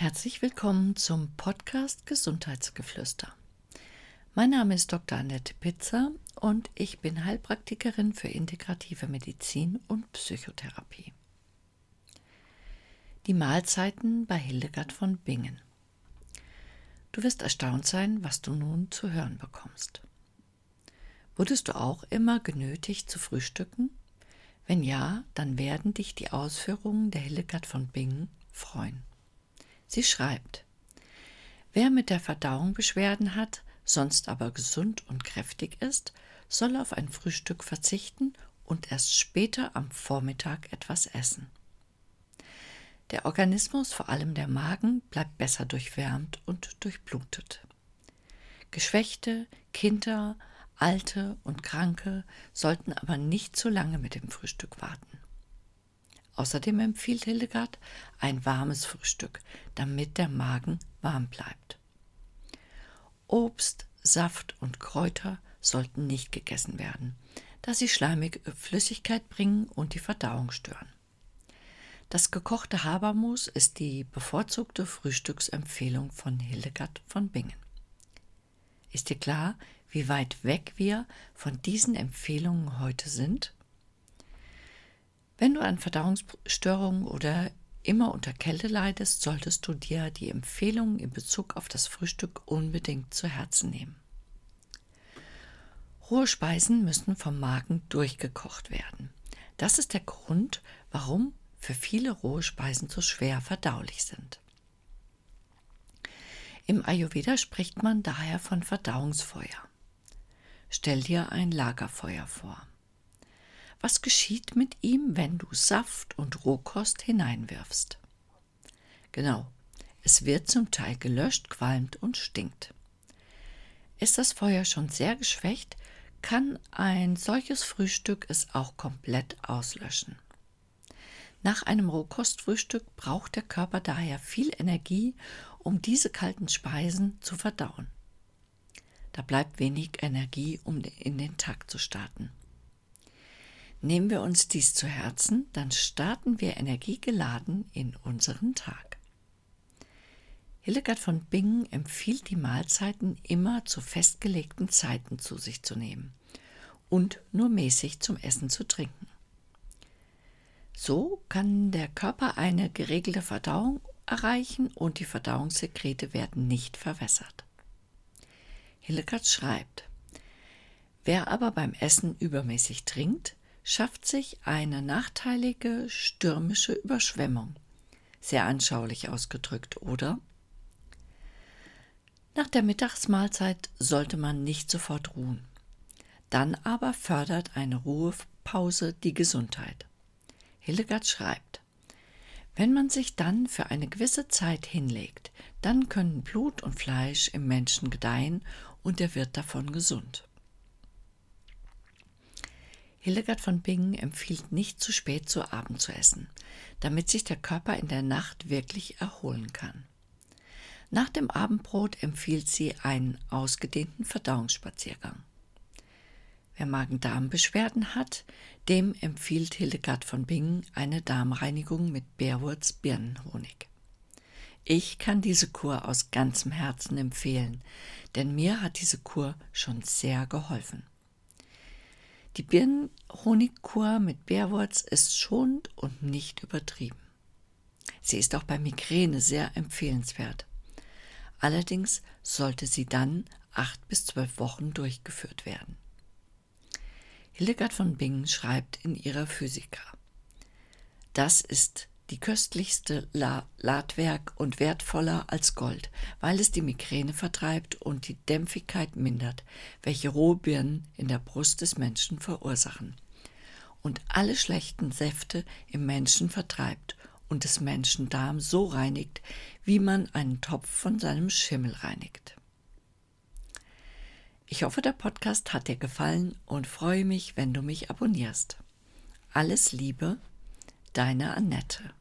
Herzlich willkommen zum Podcast Gesundheitsgeflüster. Mein Name ist Dr. Annette Pitzer und ich bin Heilpraktikerin für integrative Medizin und Psychotherapie. Die Mahlzeiten bei Hildegard von Bingen. Du wirst erstaunt sein, was du nun zu hören bekommst. Wurdest du auch immer genötigt zu frühstücken? Wenn ja, dann werden dich die Ausführungen der Hildegard von Bingen freuen. Sie schreibt, wer mit der Verdauung Beschwerden hat, sonst aber gesund und kräftig ist, soll auf ein Frühstück verzichten und erst später am Vormittag etwas essen. Der Organismus, vor allem der Magen, bleibt besser durchwärmt und durchblutet. Geschwächte, Kinder, Alte und Kranke sollten aber nicht zu lange mit dem Frühstück warten. Außerdem empfiehlt Hildegard ein warmes Frühstück, damit der Magen warm bleibt. Obst, Saft und Kräuter sollten nicht gegessen werden, da sie schleimige Flüssigkeit bringen und die Verdauung stören. Das gekochte Habermus ist die bevorzugte Frühstücksempfehlung von Hildegard von Bingen. Ist dir klar, wie weit weg wir von diesen Empfehlungen heute sind? Wenn du an Verdauungsstörungen oder immer unter Kälte leidest, solltest du dir die Empfehlungen in Bezug auf das Frühstück unbedingt zu Herzen nehmen. Rohe Speisen müssen vom Magen durchgekocht werden. Das ist der Grund, warum für viele rohe Speisen so schwer verdaulich sind. Im Ayurveda spricht man daher von Verdauungsfeuer. Stell dir ein Lagerfeuer vor. Was geschieht mit ihm, wenn du Saft und Rohkost hineinwirfst? Genau, es wird zum Teil gelöscht, qualmt und stinkt. Ist das Feuer schon sehr geschwächt, kann ein solches Frühstück es auch komplett auslöschen. Nach einem Rohkostfrühstück braucht der Körper daher viel Energie, um diese kalten Speisen zu verdauen. Da bleibt wenig Energie, um in den Tag zu starten. Nehmen wir uns dies zu Herzen, dann starten wir energiegeladen in unseren Tag. Hildegard von Bingen empfiehlt die Mahlzeiten immer zu festgelegten Zeiten zu sich zu nehmen und nur mäßig zum Essen zu trinken. So kann der Körper eine geregelte Verdauung erreichen und die Verdauungssekrete werden nicht verwässert. Hildegard schreibt, wer aber beim Essen übermäßig trinkt, schafft sich eine nachteilige stürmische Überschwemmung. Sehr anschaulich ausgedrückt, oder? Nach der Mittagsmahlzeit sollte man nicht sofort ruhen. Dann aber fördert eine Ruhepause die Gesundheit. Hildegard schreibt, wenn man sich dann für eine gewisse Zeit hinlegt, dann können Blut und Fleisch im Menschen gedeihen und er wird davon gesund. Hildegard von Bingen empfiehlt nicht zu spät zu Abend zu essen, damit sich der Körper in der Nacht wirklich erholen kann. Nach dem Abendbrot empfiehlt sie einen ausgedehnten Verdauungsspaziergang. Wer Magen-Darm-Beschwerden hat, dem empfiehlt Hildegard von Bingen eine Darmreinigung mit Bärwurz-Birnenhonig. Ich kann diese Kur aus ganzem Herzen empfehlen, denn mir hat diese Kur schon sehr geholfen. Die Birnenhonigkur mit Bärwurz ist schonend und nicht übertrieben. Sie ist auch bei Migräne sehr empfehlenswert. Allerdings sollte sie dann acht bis zwölf Wochen durchgeführt werden. Hildegard von Bingen schreibt in ihrer Physika: Das ist die köstlichste La Ladwerk und wertvoller als Gold, weil es die Migräne vertreibt und die Dämpfigkeit mindert, welche rohe Birnen in der Brust des Menschen verursachen, und alle schlechten Säfte im Menschen vertreibt und des Menschen Darm so reinigt, wie man einen Topf von seinem Schimmel reinigt. Ich hoffe, der Podcast hat dir gefallen und freue mich, wenn du mich abonnierst. Alles Liebe, deine Annette.